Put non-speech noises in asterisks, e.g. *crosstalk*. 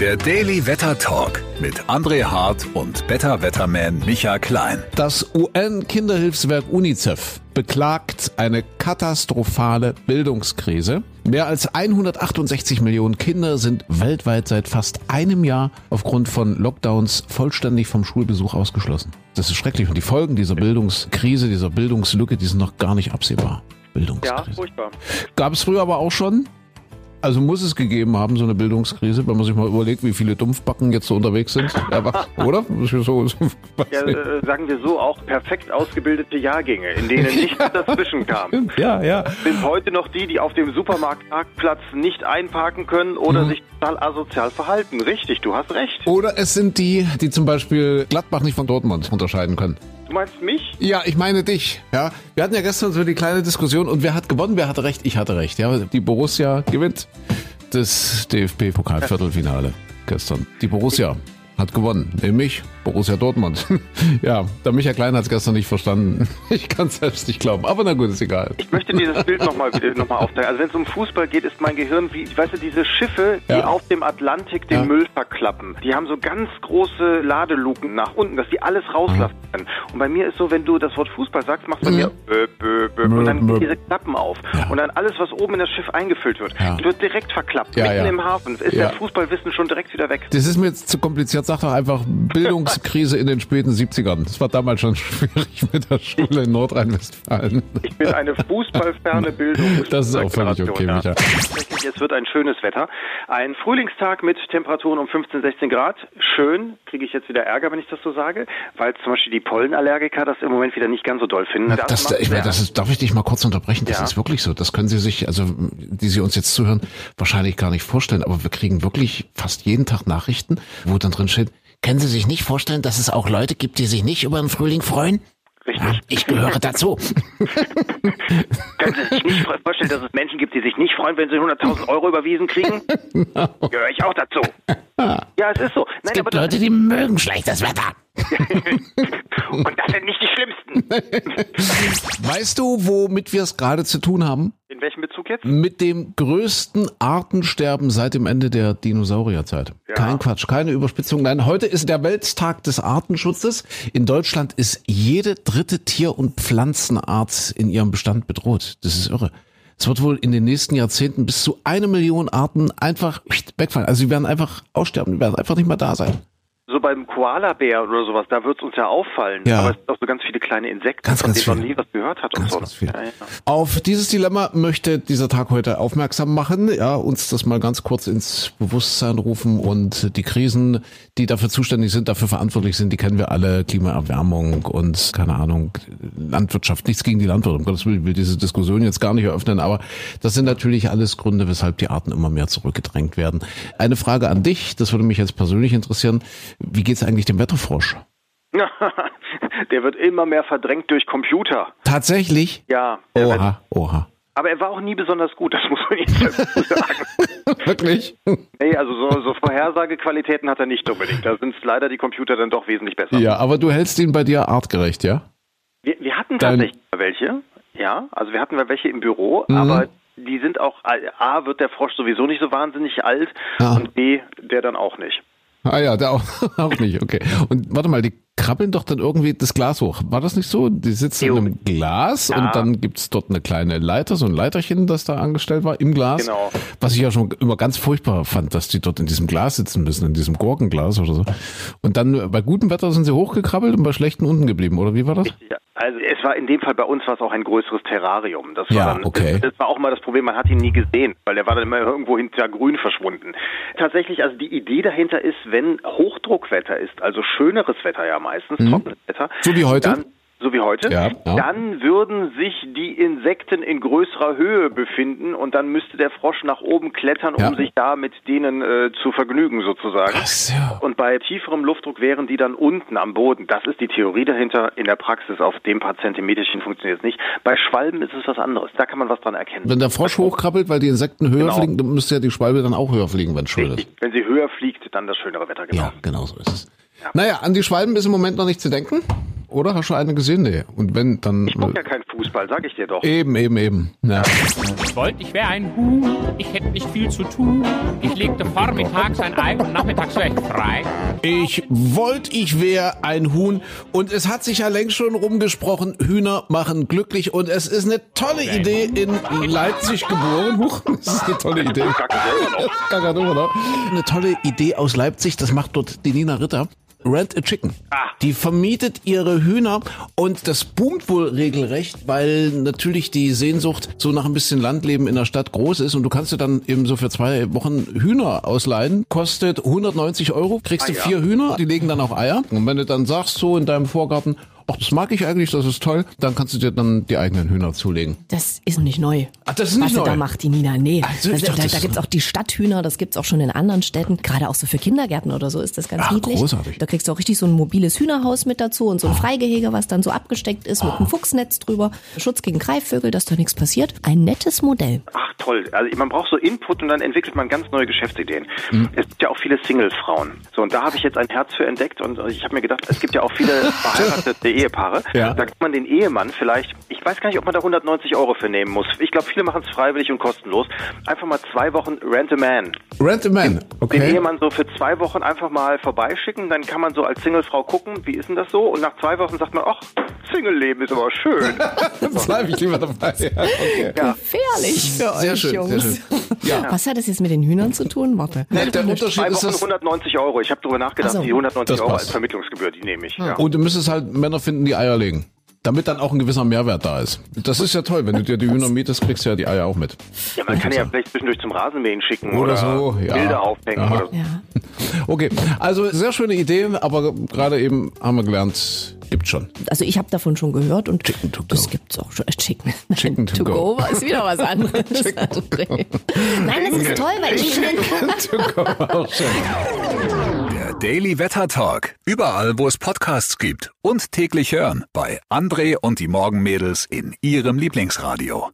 Der Daily Wetter Talk mit André Hart und Better Wetterman Michael Klein. Das UN-Kinderhilfswerk UNICEF beklagt eine katastrophale Bildungskrise. Mehr als 168 Millionen Kinder sind weltweit seit fast einem Jahr aufgrund von Lockdowns vollständig vom Schulbesuch ausgeschlossen. Das ist schrecklich und die Folgen dieser Bildungskrise, dieser Bildungslücke, die sind noch gar nicht absehbar. Bildungskrise. Ja, furchtbar. Gab es früher aber auch schon. Also muss es gegeben haben, so eine Bildungskrise, wenn man sich mal überlegt, wie viele Dumpfbacken jetzt so unterwegs sind. *laughs* Oder? So, so, ja, äh, sagen wir so, auch perfekt ausgebildete Jahrgänge, in denen *laughs* nichts dazwischen kam. Ja, ja. Sind heute noch die, die auf dem Supermarktparkplatz nicht einparken können oder mhm. sich total asozial verhalten. Richtig, du hast recht. Oder es sind die, die zum Beispiel Gladbach nicht von Dortmund unterscheiden können. Du meinst mich? Ja, ich meine dich. Ja, wir hatten ja gestern so die kleine Diskussion und wer hat gewonnen? Wer hatte recht? Ich hatte recht. Ja, die Borussia gewinnt das DFB-Pokal-Viertelfinale gestern. Die Borussia hat gewonnen, nämlich Borussia Dortmund. *laughs* ja, der Michael Klein hat es gestern nicht verstanden. *laughs* Ich kann es selbst nicht glauben, aber na gut, ist egal. Ich möchte dieses Bild nochmal noch mal aufzeigen. Also wenn es um Fußball geht, ist mein Gehirn wie, weißt du, diese Schiffe, die ja. auf dem Atlantik den ja. Müll verklappen. Die haben so ganz große Ladeluken nach unten, dass die alles rauslassen können. Und bei mir ist so, wenn du das Wort Fußball sagst, machst du mhm. bei mir bö, bö, bö, und dann gehen diese Klappen auf. Ja. Und dann alles, was oben in das Schiff eingefüllt wird, wird direkt verklappt. Mitten im Hafen ist der Fußballwissen schon direkt wieder weg. Das ist mir jetzt zu kompliziert. Sag doch einfach Bildungskrise in den späten 70ern. Das war damals schon schwierig mit der Schule in Nordrhein-Westfalen. Ich bin eine fußballferne Bildung. Das ist auch völlig okay, Micha. Es wird ein schönes Wetter. Ein Frühlingstag mit Temperaturen um 15, 16 Grad. Schön. Kriege ich jetzt wieder Ärger, wenn ich das so sage, weil zum Beispiel die Pollenallergiker das im Moment wieder nicht ganz so doll finden. Das, das, ich, das ist, darf ich dich mal kurz unterbrechen? Das ja. ist wirklich so. Das können Sie sich, also die Sie uns jetzt zuhören, wahrscheinlich gar nicht vorstellen. Aber wir kriegen wirklich fast jeden Tag Nachrichten, wo dann drin steht, können Sie sich nicht vorstellen, dass es auch Leute gibt, die sich nicht über den Frühling freuen? Richtig. Ich gehöre dazu. *laughs* Können Sie sich nicht vorstellen, dass es Menschen gibt, die sich nicht freuen, wenn sie 100.000 Euro überwiesen kriegen? *laughs* No. Gehöre ich auch dazu. *laughs* Ja, es ist so. Nein, es gibt aber Leute, die mögen schlechtes Wetter. Und das sind nicht die Schlimmsten. Weißt du, womit wir es gerade zu tun haben? Bezug jetzt? Mit dem größten Artensterben seit dem Ende der Dinosaurierzeit. Ja. Kein Quatsch, keine Überspitzung. Nein, heute ist der Welttag des Artenschutzes. In Deutschland ist jede dritte Tier- und Pflanzenart in ihrem Bestand bedroht. Das ist irre. Es wird wohl in den nächsten Jahrzehnten bis zu eine Million Arten einfach wegfallen. Also sie werden einfach aussterben, die werden einfach nicht mehr da sein so beim Koalabär oder sowas, da wird es uns ja auffallen. Ja. Aber es sind auch so ganz viele kleine Insekten, ganz, von denen man nie was gehört hat ganz, und so. Ganz viel. Ja, ja. Auf dieses Dilemma möchte dieser Tag heute aufmerksam machen, ja, uns das mal ganz kurz ins Bewusstsein rufen und die Krisen, die dafür zuständig sind, dafür verantwortlich sind, die kennen wir alle, Klimaerwärmung und keine Ahnung, Landwirtschaft, nichts gegen die Landwirte, um Gottes Willen, will diese Diskussion jetzt gar nicht eröffnen, aber das sind natürlich alles Gründe, weshalb die Arten immer mehr zurückgedrängt werden. Eine Frage an dich, das würde mich jetzt persönlich interessieren, wie geht es eigentlich dem Wetterfrosch? *laughs* Der wird immer mehr verdrängt durch Computer. Tatsächlich? Ja. Oha, oha. Aber er war auch nie besonders gut, das muss man jetzt sagen. *laughs* Wirklich? Nee, also so, so Vorhersagequalitäten hat er nicht unbedingt. Da sind leider die Computer dann doch wesentlich besser. Ja, aber du hältst ihn bei dir artgerecht, ja? Wir, wir hatten Dein... tatsächlich welche, ja. Also wir hatten welche im Büro, mhm. aber die sind auch, A, wird der Frosch sowieso nicht so wahnsinnig alt ah. und B, der dann auch nicht. Ah ja, der auch, *laughs* auch nicht, okay. Und warte mal, die krabbeln doch dann irgendwie das Glas hoch. War das nicht so? Die sitzen in einem Glas ja. und dann gibt's dort eine kleine Leiter, so ein Leiterchen, das da angestellt war im Glas. Genau. Was ich ja schon immer ganz furchtbar fand, dass die dort in diesem Glas sitzen müssen, in diesem Gurkenglas oder so. Und dann bei gutem Wetter sind sie hochgekrabbelt und bei schlechtem unten geblieben, oder wie war das? Ja, also es war in dem Fall bei uns war es auch ein größeres Terrarium. Das war ja, dann, okay. Das, das, war auch mal das Problem, man hat ihn nie gesehen, weil der war dann immer irgendwo hinter grün verschwunden. Tatsächlich, also die Idee dahinter ist, wenn Hochdruckwetter ist, also schöneres Wetter ja meistens, mhm. trockenes Wetter. So wie heute? Dann, so wie heute, ja, ja. dann würden sich die Insekten in größerer Höhe befinden und dann müsste der Frosch nach oben klettern, um ja. sich da mit denen äh, zu vergnügen sozusagen. Krass, ja. Und bei tieferem Luftdruck wären die dann unten am Boden. Das ist die Theorie dahinter. In der Praxis auf dem paar Zentimeterchen funktioniert es nicht. Bei Schwalben ist es was anderes. Da kann man was dran erkennen. Wenn der Frosch hochkrabbelt, weil die Insekten höher Genau. fliegen, dann müsste ja die Schwalbe dann auch höher fliegen, wenn es schön ist. Wenn sie höher fliegt, dann das schönere Wetter, genau. Ja, genau so ist es. Naja, an die Schwalben ist im Moment noch nicht zu denken. Oder? Hast du eine gesehen? Nee. Und wenn, dann. Ich guck ja keinen Fußball, sag ich dir doch. Eben, eben, eben. Ja. Ich wollte, ich wäre ein Huhn, ich hätte nicht viel zu tun. Ich legte vormittags ein Ei und nachmittags wäre ich frei. Ich wollte, ich wäre ein Huhn. Und es hat sich ja längst schon rumgesprochen, Hühner machen glücklich. Und es ist eine tolle Idee in Leipzig geboren. Huch, das ist eine tolle Idee. Eine tolle Idee aus Leipzig, das macht dort die Nina Ritter. Rent a Chicken. Ah. Die vermietet ihre Hühner und das boomt wohl regelrecht, weil natürlich die Sehnsucht so nach ein bisschen Landleben in der Stadt groß ist und du kannst dir dann eben so für zwei Wochen Hühner ausleihen. Kostet 190 Euro, kriegst Ah, du ja. vier Hühner, die legen dann auch Eier. Und wenn du dann sagst so in deinem Vorgarten, ach, das mag ich eigentlich, das ist toll, dann kannst du dir dann die eigenen Hühner zulegen. Das ist nicht neu. Ach, das ist nicht Was neu. da macht, die Nina. Nee. Also, Also, dachte, da das da ist- gibt's auch die Stadthühner, das gibt's auch schon in anderen Städten. Gerade auch so für Kindergärten oder so ist das ganz Ach, niedlich. großartig. Da kriegst du auch richtig so ein mobiles Hühnerhaus mit dazu und so ein Freigehege, was dann so abgesteckt ist mit einem Fuchsnetz drüber. Schutz gegen Greifvögel, dass da nichts passiert. Ein nettes Modell. Ach toll, also man braucht so Input und dann entwickelt man ganz neue Geschäftsideen. Mhm. Es gibt ja auch viele Single-Frauen. So, und da habe ich jetzt ein Herz für entdeckt und ich habe mir gedacht, es gibt ja auch viele *laughs* verheiratete Ehepaare. Ja. Da kann man den Ehemann vielleicht, ich weiß gar nicht, ob man da 190 Euro für nehmen muss. Ich glaube, viele machen es freiwillig und kostenlos. Einfach mal zwei Wochen Rent a Man. Rent a Man, Den okay. Ehemann so für zwei Wochen einfach mal vorbeischicken, dann kann man so als Singlefrau gucken, wie ist denn das so? Und nach zwei Wochen sagt man, ach, Single-Leben ist aber schön. *laughs* Jetzt bleibe ich lieber dabei. Ja, okay. Gefährlich für Sehr euch, schön, Jungs. sehr schön. Ja. *laughs* Was hat das jetzt mit den Hühnern zu tun? Warte. Der Unterschied Zwei ist Wochen das, 190 Euro. Ich habe darüber nachgedacht, Ach so. die 190 Das Euro als Vermittlungsgebühr, die nehme ich. Ja. Und du müsstest halt Männer finden, die Eier legen. Damit dann auch ein gewisser Mehrwert da ist. Das ist ja toll, wenn du dir die Hühner mietest, kriegst du ja die Eier auch mit. Ja, man kann ja vielleicht zwischendurch zum Rasenmähen schicken Oder oder, so, ja. Bilder aufhängen oder so. Ja. Okay, also sehr schöne Idee, aber gerade eben haben wir gelernt, gibt schon. Also ich habe davon schon gehört und Chicken to go. das gibt's auch schon. Chicken. Chicken to to go. go. ist wieder was anderes. Nein, das ist toll, weil ich Der Daily Wetter Talk. Überall, wo es Podcasts gibt. Und täglich hören bei André und die Morgenmädels in ihrem Lieblingsradio.